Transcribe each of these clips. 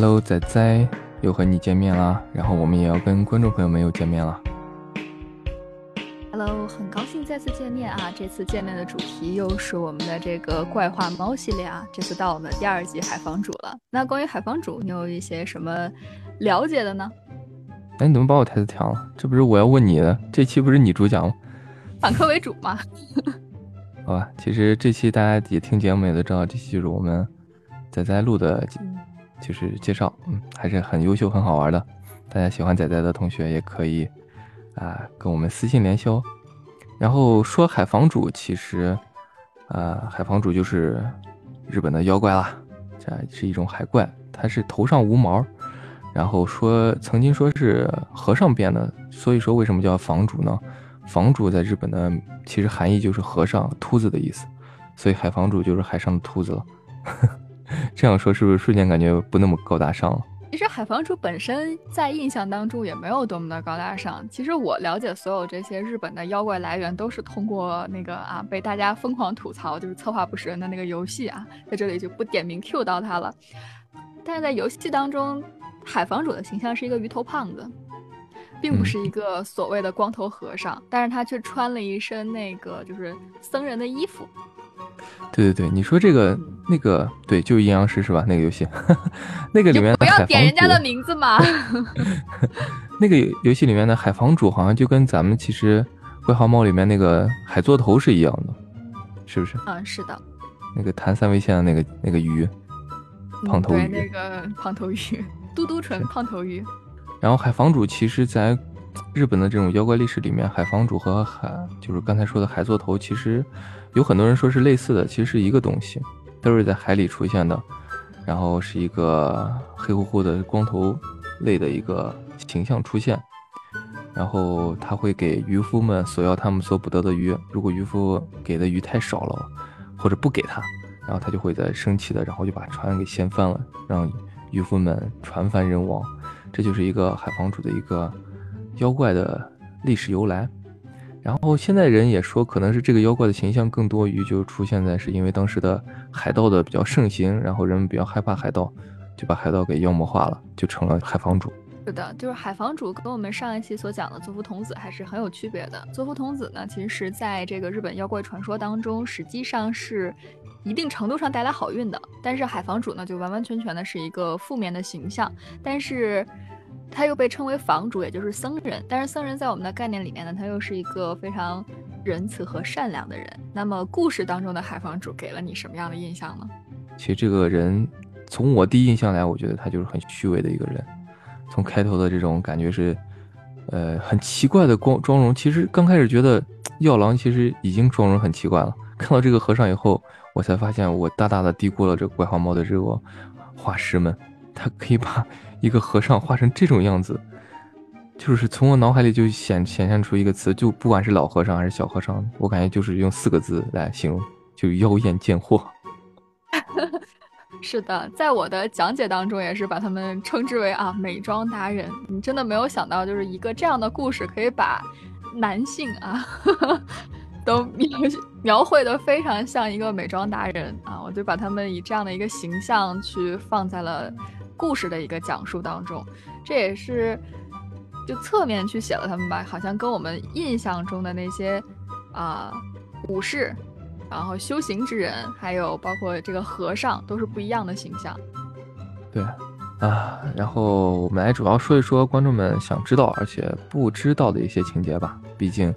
Hello，仔仔又和你见面啦，然后我们也要跟观众朋友们又见面了。Hello，很高兴再次见面啊！这次见面的主题又是我们的这个怪话猫系列啊，这次到我们第二集海房主了。那关于海房主，你有一些什么了解的呢？哎，你怎么把我台词抢了？这不是我要问你的，这期不是你主讲吗？反客为主嘛。好吧，其实这期大家也听节目也都知道，这期就是我们仔仔录的，就是介绍，嗯，还是很优秀、很好玩的。大家喜欢仔仔的同学也可以啊、跟我们私信联系哦。然后说海房主，其实啊、海房主就是日本的妖怪啦，这是一种海怪，它是头上无毛，然后说曾经说是和尚变的，所以说为什么叫房主呢？房主在日本的其实含义就是和尚、秃子的意思，所以海房主就是海上的秃子了。这样说是不是瞬间感觉不那么高大上了？其实海房主本身在印象当中也没有多么的高大上。其实我了解所有这些日本的妖怪来源，都是通过那个啊被大家疯狂吐槽，就是策划不实人的那个游戏啊，在这里就不点名 Q 到他了。但是在游戏当中，海房主的形象是一个鱼头胖子，并不是一个所谓的光头和尚，但是他却穿了一身那个就是僧人的衣服。对对对，你说这个那个对，就是阴阳师是吧？那个游戏，那个里面就不要点人家的，名字嘛。那个游戏里面的海房主好像就跟咱们其实《怪豪猫》里面那个海座头是一样的，是不是？嗯，是的，那个弹三维线的那个那个鱼，胖头嗯、对鱼。那个胖头鱼，嘟嘟唇胖头鱼。然后海房主其实，在日本的这种妖怪历史里面，海房主和海就是刚才说的海座头，其实有很多人说是类似的，其实是一个东西，都是在海里出现的，然后是一个黑乎乎的光头类的一个形象出现，然后他会给渔夫们索要他们所捕得的鱼，如果渔夫给的鱼太少了，或者不给他，然后他就会在生气的，然后就把船给掀翻了，让渔夫们船翻人亡。这就是一个海房主的一个妖怪的历史由来。然后现在人也说，可能是这个妖怪的形象更多于就出现在是因为当时的海盗的比较盛行，然后人们比较害怕海盗，就把海盗给妖魔化了，就成了海防主。是的，就是海防主跟我们上一期所讲的佐夫童子还是很有区别的。佐夫童子呢，其实在这个日本妖怪传说当中，实际上是一定程度上带来好运的。但是海防主呢，就完完全全的是一个负面的形象。但是他又被称为房主，也就是僧人。但是僧人在我们的概念里面呢，他又是一个非常仁慈和善良的人。那么故事当中的海房主给了你什么样的印象呢？其实这个人从我第一印象来，我觉得他就是很虚伪的一个人。从开头的这种感觉是，呃，很奇怪的光妆容。其实刚开始觉得药郎其实已经妆容很奇怪了，看到这个和尚以后，我才发现我大大的低估了这个怪豪猫的这个画师们，他可以把一个和尚画成这种样子，就是从我脑海里就显显现出一个词，就不管是老和尚还是小和尚，我感觉就是用四个字来形容，就妖艳贱货。是的，在我的讲解当中也是把他们称之为啊美妆达人。你真的没有想到，就是一个这样的故事可以把男性啊 都描描绘的非常像一个美妆达人啊！我就把他们以这样的一个形象去放在了故事的一个讲述当中，这也是就侧面去写了他们吧，好像跟我们印象中的那些啊、武士。然后修行之人，还有包括这个和尚，都是不一样的形象。对，啊，然后我们来主要说一说观众们想知道而且不知道的一些情节吧。毕竟，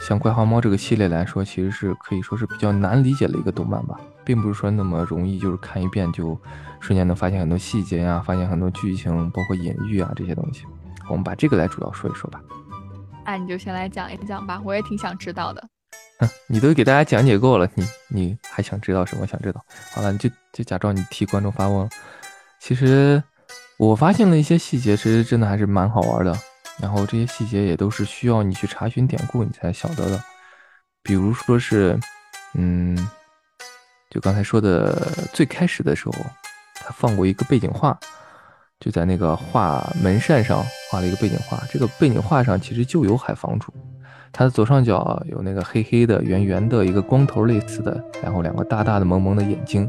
像《怪花猫》这个系列来说，其实是可以说是比较难理解的一个动漫吧，并不是说那么容易，就是看一遍就瞬间能发现很多细节呀、发现很多剧情，包括隐喻啊这些东西。我们把这个来主要说一说吧。那你就先来讲一讲吧，我也挺想知道的。哼，你都给大家讲解够了，你你还想知道什么？想知道？好了，你就就假装你替观众发问。其实我发现了一些细节，其实真的还是蛮好玩的。然后这些细节也都是需要你去查询典故，你才晓得的。比如说是，嗯，就刚才说的最开始的时候，他放过一个背景画，就在那个画门扇上画了一个背景画。这个背景画上其实就有海房主。他的左上角有那个黑黑的、圆圆的一个光头类似的，然后两个大大的、萌萌的眼睛，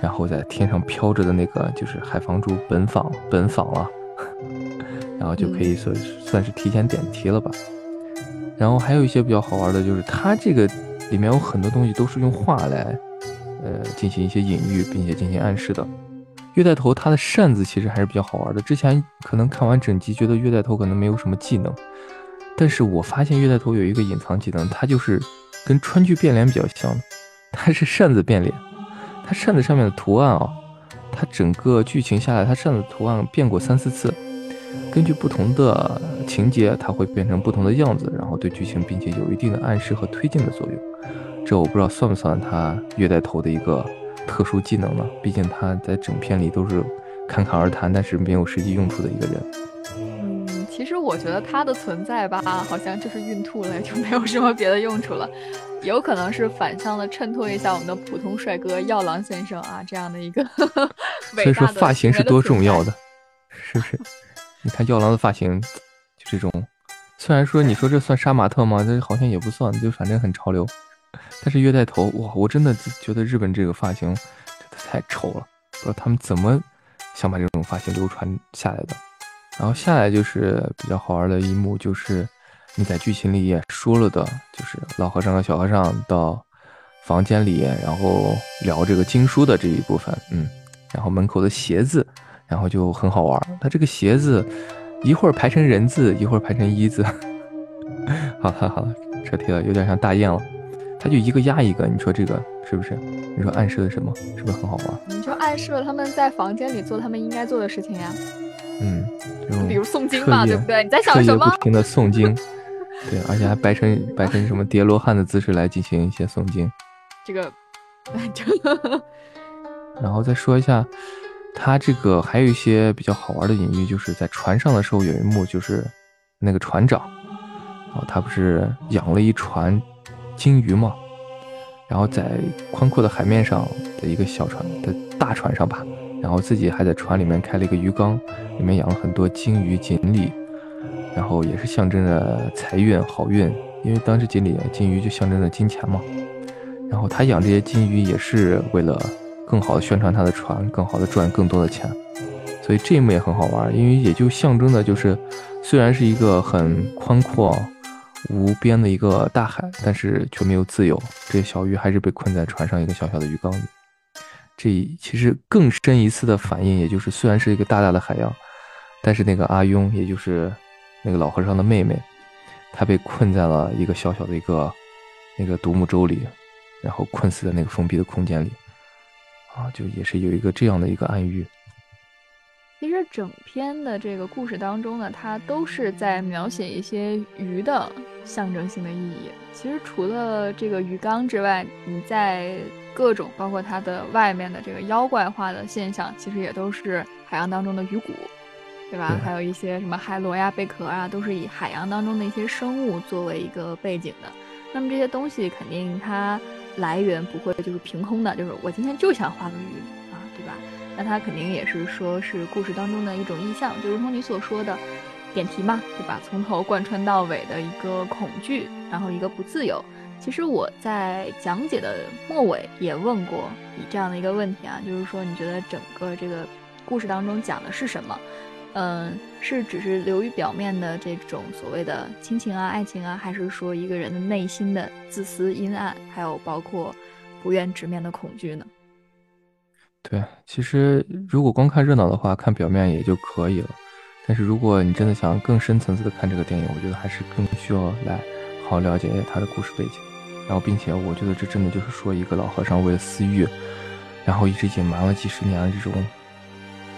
然后在天上飘着的那个就是海房主本访本访了，然后就可以算算是提前点题了吧。然后还有一些比较好玩的，就是它这个里面有很多东西都是用画来，呃，进行一些隐喻，并且进行暗示的。月带头他的扇子其实还是比较好玩的。之前可能看完整集，觉得月带头可能没有什么技能，但是我发现月带头有一个隐藏技能，他就是跟川剧变脸比较像的，他是扇子变脸。他扇子上面的图案啊，他整个剧情下来，他扇子图案变过三四次，根据不同的情节，它会变成不同的样子，然后对剧情并且有一定的暗示和推进的作用。这我不知道算不算他月带头的一个特殊技能呢？毕竟他在整片里都是侃侃而谈，但是没有实际用处的一个人。嗯，其实我觉得他的存在吧，好像就是孕吐了，就没有什么别的用处了。有可能是反向的衬托一下我们的普通帅哥药郎先生啊，这样的一个。所以说发型是多重要的，是不是？你看药郎的发型，就这种，虽然说你说这算杀马特吗？这好像也不算，就反正很潮流。但是月带头，哇，我真的觉得日本这个发型真的太丑了，不知道他们怎么想把这种发型流传下来的。然后下来就是比较好玩的一幕，就是。你在剧情里也说了的，就是老和尚和小和尚到房间里，然后聊这个经书的这一部分，嗯，然后门口的鞋子，然后就很好玩。他这个鞋子一会儿排成人字，一会儿排成一字。好 了好了，扯题了，有点像大雁了。他就一个压一个，你说这个是不是？你说暗示了什么？是不是很好玩？你就暗示了他们在房间里做他们应该做的事情呀。嗯，比如诵经嘛，对不对？你在想什么？不停的诵经。对，而且还摆成摆成什么叠罗汉的姿势来进行一些诵经，这个，然后再说一下，他这个还有一些比较好玩的隐喻，就是在船上的时候有一幕，就是那个船长，然后他不是养了一船金鱼嘛，然后在宽阔的海面上的一个小船的大船上吧，然后自己还在船里面开了一个鱼缸，里面养了很多金鱼锦鲤。然后也是象征着财运好运，因为当时锦鲤金鱼就象征着金钱嘛。然后他养这些金鱼也是为了更好的宣传他的船，更好的赚更多的钱。所以这一幕也很好玩，因为也就象征的就是，虽然是一个很宽阔无边的一个大海，但是却没有自由。这小鱼还是被困在船上一个小小的鱼缸里。这其实更深一次的反应，也就是虽然是一个大大的海洋，但是那个阿庸，也就是。那个老和尚的妹妹，她被困在了一个小小的一个那个独木舟里，然后困死在那个封闭的空间里，啊，就也是有一个这样的一个暗喻。其实整篇的这个故事当中呢，它都是在描写一些鱼的象征性的意义。其实除了这个鱼缸之外，你在各种包括它的外面的这个妖怪化的现象，其实也都是海洋当中的鱼骨。对吧？还有一些什么海螺呀、贝壳啊，都是以海洋当中的一些生物作为一个背景的。那么这些东西肯定它来源不会就是凭空的，就是我今天就想画个鱼啊，对吧？那它肯定也是说是故事当中的一种意象，就如同你所说的点题嘛，对吧？从头贯穿到尾的一个恐惧，然后一个不自由。其实我在讲解的末尾也问过你这样的一个问题啊，就是说你觉得整个这个故事当中讲的是什么？嗯，是只是流于表面的这种所谓的亲情啊、爱情啊，还是说一个人的内心的自私、阴暗，还有包括不愿直面的恐惧呢？对，其实如果光看热闹的话，看表面也就可以了。但是如果你真的想更深层次的看这个电影，我觉得还是更需要来好好了解他的故事背景。然后，并且我觉得这真的就是说一个老和尚为了私欲，然后一直隐瞒了几十年的这种。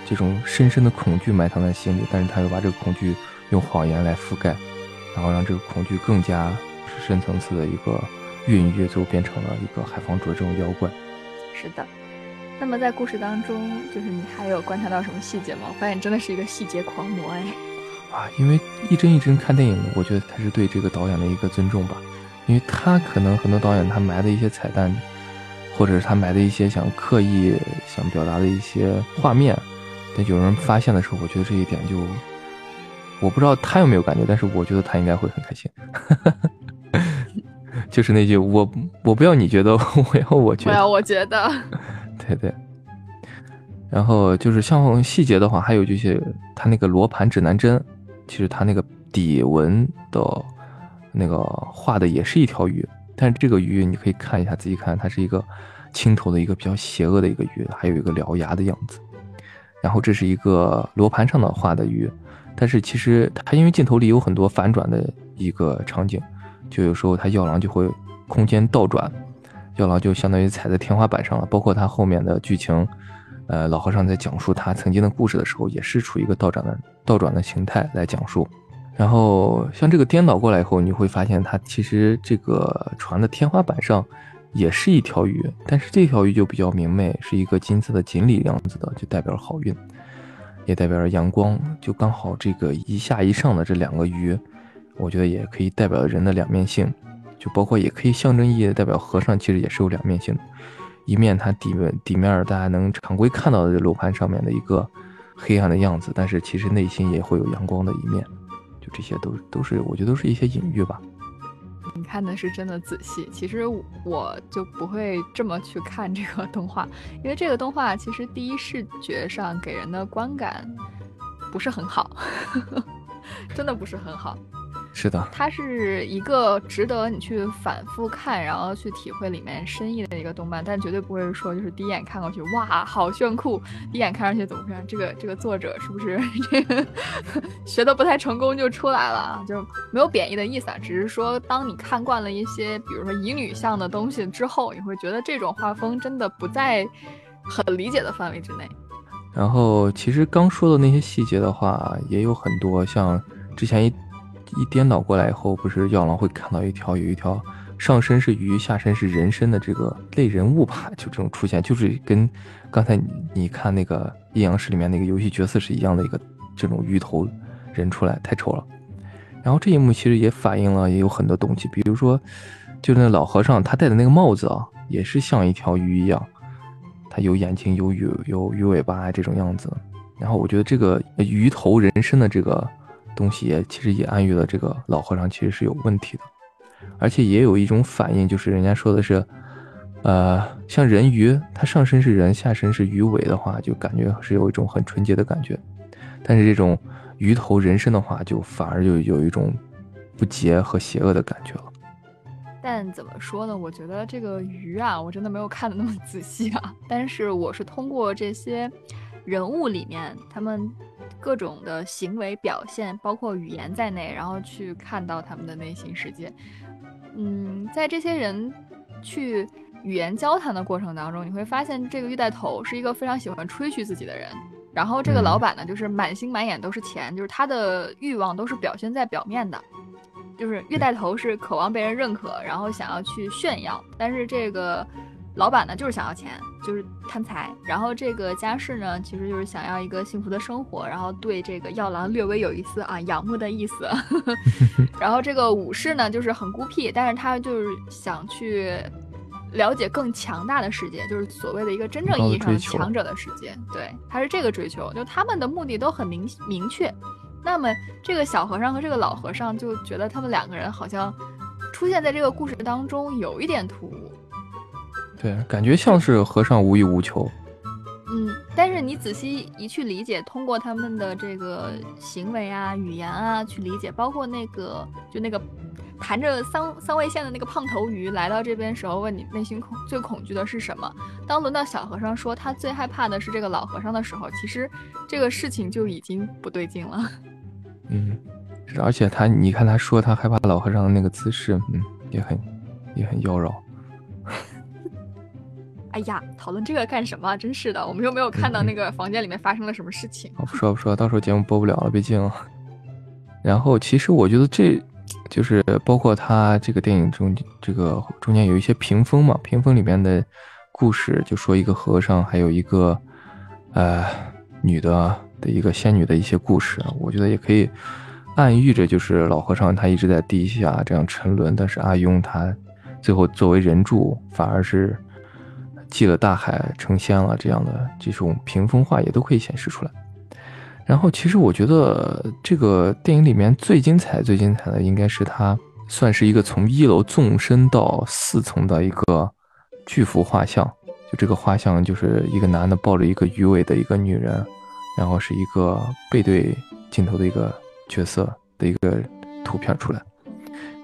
这种深深的恐惧埋藏在心里，但是他又把这个恐惧用谎言来覆盖，然后让这个恐惧更加深层次的一个孕育，最后变成了一个海防主的这种妖怪。是的，那么在故事当中，就是你还有观察到什么细节吗？我发现真的是一个细节狂魔哎。啊，因为一帧一帧看电影，我觉得他是对这个导演的一个尊重吧，因为他可能很多导演他埋的一些彩蛋，或者是他埋的一些想刻意想表达的一些画面。但有人发现的时候，我觉得这一点就，我不知道他有没有感觉，但是我觉得他应该会很开心。就是那句我我不要你觉得，我要我觉得。我要我觉得。对对。然后就是像细节的话，还有就是它那个罗盘指南针，其实它那个底纹的那个画的也是一条鱼，但是这个鱼你可以看一下，仔细看，它是一个青头的一个比较邪恶的一个鱼，还有一个獠牙的样子。然后这是一个罗盘上的画的鱼，但是其实它因为镜头里有很多反转的一个场景，就有时候它药郎就会空间倒转，药郎就相当于踩在天花板上了，包括它后面的剧情。呃，老和尚在讲述他曾经的故事的时候，也是处于一个倒转的倒转的形态来讲述。然后像这个颠倒过来以后，你会发现它其实这个船的天花板上也是一条鱼，但是这条鱼就比较明媚，是一个金色的锦鲤样子的，就代表好运，也代表着阳光。就刚好这个一下一上的这两个鱼，我觉得也可以代表人的两面性，就包括也可以象征意义的代表和尚，其实也是有两面性的。一面它底面底面大家能常规看到的这楼盘上面的一个黑暗的样子，但是其实内心也会有阳光的一面，就这些都都是我觉得都是一些隐喻吧。你看的是真的仔细，其实我就不会这么去看这个动画，因为这个动画其实第一视觉上给人的观感不是很好，真的不是很好。是的，它是一个值得你去反复看，然后去体会里面深意的一个动漫，但绝对不会说就是第一眼看过去，哇，好炫酷！第一眼看上去怎么回事？这个这个作者是不是 这个学的不太成功就出来了？就没有贬义的意思啊，只是说当你看惯了一些，比如说乙女向的东西之后，你会觉得这种画风真的不在很理解的范围之内。然后其实刚说的那些细节的话，也有很多像之前一。一颠倒过来以后，不是药郎会看到一条有一条上身是鱼，下身是人身的这个类人物吧？就这种出现，就是跟刚才你你看那个阴阳师里面那个游戏角色是一样的一个这种鱼头人出来，太丑了。然后这一幕其实也反映了也有很多东西，比如说，就那老和尚他戴的那个帽子啊，也是像一条鱼一样，他有眼睛、有鱼、有鱼尾巴这种样子。然后我觉得这个鱼头人身的这个。东西也其实也暗喻了这个老和尚其实是有问题的，而且也有一种反应，就是人家说的是，呃，像人鱼，它上身是人，下身是鱼尾的话，就感觉是有一种很纯洁的感觉，但是这种鱼头人身的话，就反而就有一种不洁和邪恶的感觉了。但怎么说呢？我觉得这个鱼啊，我真的没有看的那么仔细啊，但是我是通过这些人物里面他们。各种的行为表现，包括语言在内，然后去看到他们的内心世界。嗯，在这些人去语言交谈的过程当中，你会发现这个玉带头是一个非常喜欢吹嘘自己的人。然后这个老板呢，就是满心满眼都是钱，就是他的欲望都是表现在表面的。就是玉带头是渴望被人认可，然后想要去炫耀，但是这个。老板呢，就是想要钱，就是贪财。然后这个家世呢，其实就是想要一个幸福的生活。然后对这个药郎略微有一丝啊仰慕的意思。然后这个武士呢，就是很孤僻，但是他就是想去了解更强大的世界，就是所谓的一个真正意义上的强者的世界。对，他是这个追求，就他们的目的都很明明确。那么这个小和尚和这个老和尚就觉得他们两个人好像出现在这个故事当中有一点突兀。对，感觉像是和尚无欲无求。嗯，但是你仔细一去理解，通过他们的这个行为啊、语言啊去理解，包括那个就那个弹着三三味线的那个胖头鱼来到这边时候，问你内心恐最恐惧的是什么？当轮到小和尚说他最害怕的是这个老和尚的时候，其实这个事情就已经不对劲了。嗯，而且他，你看他说他害怕老和尚的那个姿势，嗯，也很也很妖娆。哎呀，讨论这个干什么？真是的，我们又没有看到那个房间里面发生了什么事情。不说不说，到时候节目播不了了，毕竟。然后，其实我觉得这，就是包括他这个电影中，这个中间有一些屏风嘛，屏风里面的故事，就说一个和尚，还有一个呃女的的一个仙女的一些故事，我觉得也可以暗喻着，就是老和尚他一直在地下这样沉沦，但是阿庸他最后作为人柱，反而是。继了大海成仙了，这样的这种屏风画也都可以显示出来。然后，其实我觉得这个电影里面最精彩、最精彩的，应该是它算是一个从一楼纵深到四层的一个巨幅画像，就这个画像就是一个男的抱着一个鱼尾的一个女人，然后是一个背对镜头的一个角色的一个图片出来，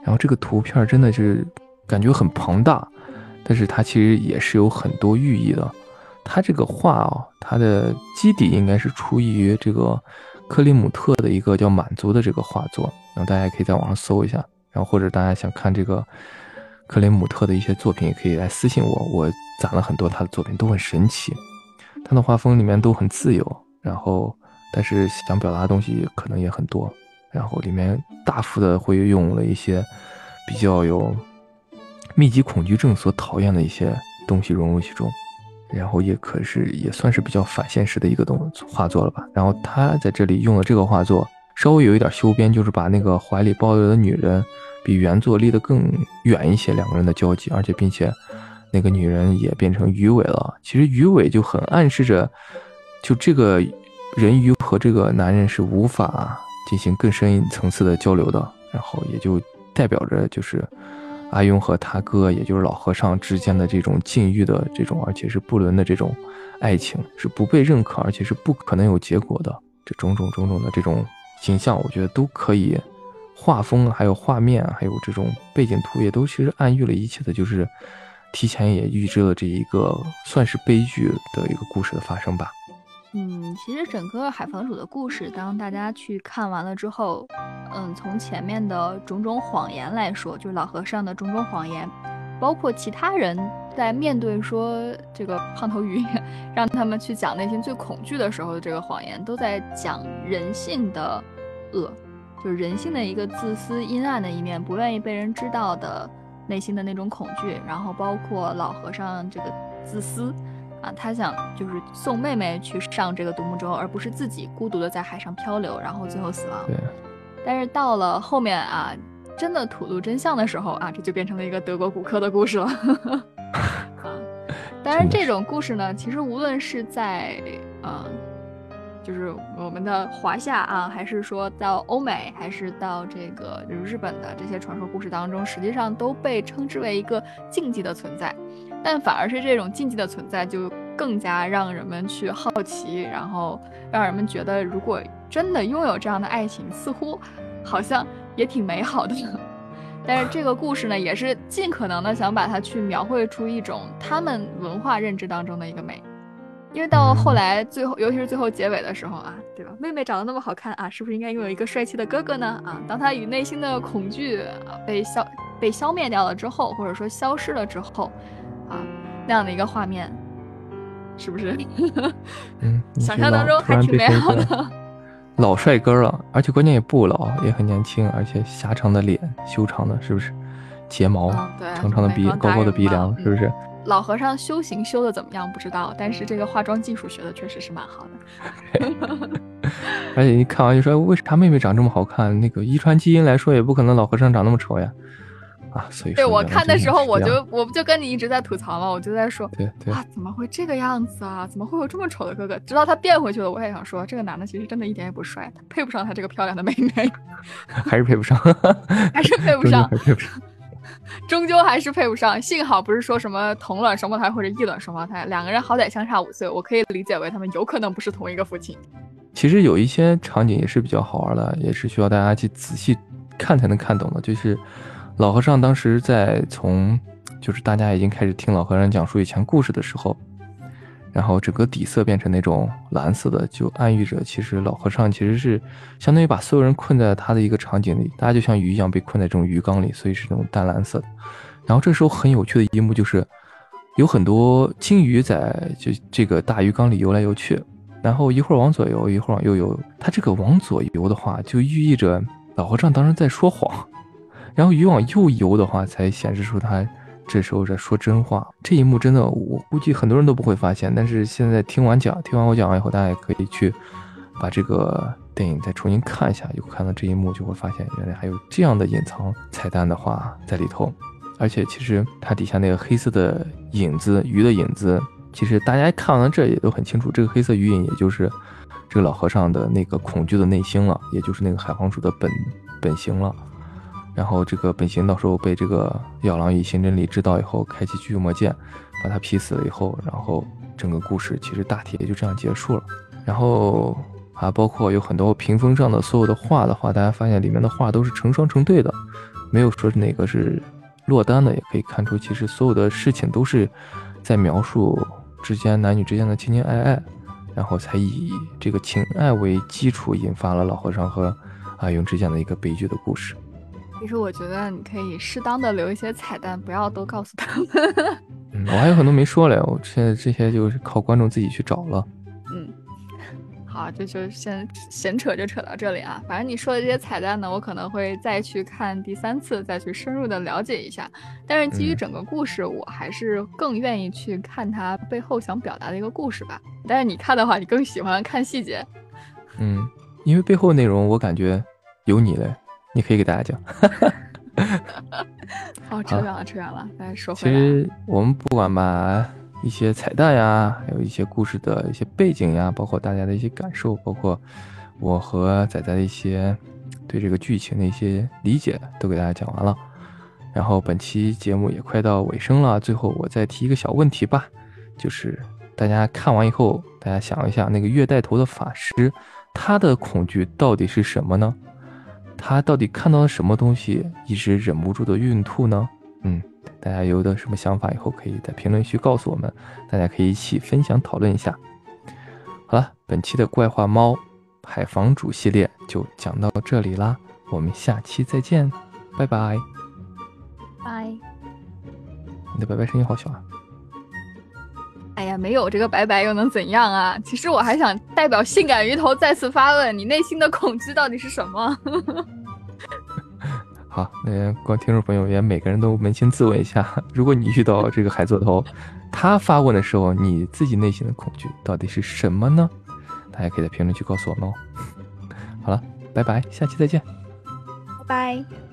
然后这个图片真的是感觉很庞大，但是它其实也是有很多寓意的。它这个画啊，它的基底应该是出于这个克里姆特的一个叫《满足》的这个画作，然后大家也可以在网上搜一下，然后或者大家想看这个克里姆特的一些作品，也可以来私信我，我攒了很多他的作品，都很神奇，他的画风里面都很自由，然后但是想表达的东西可能也很多，然后里面大幅的会用了一些比较有密集恐惧症所讨厌的一些东西融入其中。然后也可是也算是比较反现实的一个动画作了吧。然后他在这里用了这个画作，稍微有一点修边，就是把那个怀里抱着的女人比原作离得更远一些，两个人的交集，而且并且那个女人也变成鱼尾了。其实鱼尾就很暗示着，就这个人鱼和这个男人是无法进行更深层次的交流的，然后也就代表着就是。阿庸和他哥，也就是老和尚之间的这种禁欲的这种，而且是不伦的这种爱情，是不被认可，而且是不可能有结果的。这种种种种的这种形象，我觉得都可以。画风还有画面，还有这种背景图，也都其实暗喻了一切的，就是提前也预知了这一个算是悲剧的一个故事的发生吧。嗯，其实整个海房主的故事，当大家去看完了之后，嗯，从前面的种种谎言来说，就是老和尚的种种谎言，包括其他人在面对说这个胖头鱼 让他们去讲内心最恐惧的时候的这个谎言，都在讲人性的恶，就是人性的一个自私阴暗的一面，不愿意被人知道的内心的那种恐惧，然后包括老和尚这个自私。啊，他想就是送妹妹去上这个独木舟，而不是自己孤独的在海上漂流，然后最后死亡。对。但是到了后面啊，真的吐露真相的时候啊，这就变成了一个德国骨科的故事了。啊，当然这种故事呢，其实无论是在呃，就是我们的华夏啊，还是说到欧美，还是到这个就是日本的这些传说故事当中，实际上都被称之为一个禁忌的存在。但反而是这种禁忌的存在，就更加让人们去好奇，然后让人们觉得，如果真的拥有这样的爱情，似乎好像也挺美好的。但是这个故事呢，也是尽可能的想把它去描绘出一种他们文化认知当中的一个美。因为到后来最后，尤其是最后结尾的时候啊，对吧？妹妹长得那么好看啊，是不是应该拥有一个帅气的哥哥呢？啊，当他与内心的恐惧啊被消被消灭掉了之后，或者说消失了之后。啊，那样的一个画面，是不是？嗯，想象当中还挺美好的。老帅哥了，而且关键也不老，也很年轻，而且狭长的脸，修长的，是不是？睫毛，对长长的鼻，高高的鼻梁，是不是？老和尚修行修的怎么样？不知道，但是这个化妆技术学的确实是蛮好的。而且一看完就说，为什么他妹妹长这么好看？那个遗传基因来说，也不可能老和尚长那么丑呀。啊，所以对我看的时候，我就我不就跟你一直在吐槽吗？我就在说，对对啊，怎么会这个样子啊？怎么会有这么丑的哥哥？直到他变回去了，我也想说，这个男的其实真的一点也不帅，他配不上他这个漂亮的妹妹，还是配不上，还是配不 上，配不上，终究还是配不上。幸好不是说什么同卵双胞胎或者异卵双胞胎，两个人好歹相差五岁，我可以理解为他们有可能不是同一个父亲。其实有一些场景也是比较好玩的，也是需要大家去仔细看才能看懂的，就是。老和尚当时在从，就是大家已经开始听老和尚讲述以前故事的时候，然后整个底色变成那种蓝色的，就暗喻着其实老和尚其实是相当于把所有人困在他的一个场景里，大家就像鱼一样被困在这种鱼缸里，所以是那种淡蓝色的。然后这时候很有趣的一幕就是，有很多金鱼在就这个大鱼缸里游来游去，然后一会儿往左游，一会儿往右游。他这个往左游的话，就寓意着老和尚当时在说谎。然后鱼往右游的话，才显示出他这时候在说真话。这一幕真的，我估计很多人都不会发现。但是现在听完讲，听完我讲完以后，大家也可以去把这个电影再重新看一下，有看到这一幕，就会发现原来还有这样的隐藏彩蛋的话在里头。而且其实它底下那个黑色的影子，鱼的影子，其实大家看完这也都很清楚，这个黑色鱼影也就是这个老和尚的那个恐惧的内心了，也就是那个海皇鼠的本本性了。然后这个本行到时候被这个药郎以刑侦力知道以后，开启巨魔剑，把他劈死了以后，然后整个故事其实大体也就这样结束了。然后啊，包括有很多屏风上的所有的画的话，大家发现里面的画都是成双成对的，没有说哪个是落单的，也可以看出其实所有的事情都是在描述之间男女之间的情情爱爱，然后才以这个情爱为基础，引发了老和尚和阿勇之间的一个悲剧的故事。其实我觉得你可以适当的留一些彩蛋，不要都告诉他们。嗯，我还有很多没说嘞，我现在这些就是靠观众自己去找了。嗯，好，这就先闲扯就扯到这里啊。反正你说的这些彩蛋呢，我可能会再去看第三次，再去深入的了解一下。但是基于整个故事，我还是更愿意去看它背后想表达的一个故事吧。但是你看的话，你更喜欢看细节。嗯，因为背后内容我感觉有你嘞。你可以给大家讲。好，扯远了，扯远了。来说回来，其实我们不管吧一些彩蛋呀，还有一些故事的一些背景呀，包括大家的一些感受，包括我和仔仔的一些对这个剧情的一些理解，都给大家讲完了。然后本期节目也快到尾声了，最后我再提一个小问题吧，就是大家看完以后，大家想一下，那个月带头的法师，他的恐惧到底是什么呢？他到底看到了什么东西，一直忍不住的孕吐呢？嗯，大家有的什么想法，以后可以在评论区告诉我们，大家可以一起分享讨论一下。好了，本期的怪话猫海房主系列就讲到这里啦，我们下期再见，拜拜。拜。你的拜拜声音好小啊。没有这个拜拜又能怎样啊？其实我还想代表性感鱼头再次发问：你内心的恐惧到底是什么？好，那观听众朋友也每个人都扪心自问一下：如果你遇到这个海座头，他发问的时候，你自己内心的恐惧到底是什么呢？大家可以在评论区告诉我们哦。好了，拜拜，下期再见。拜拜。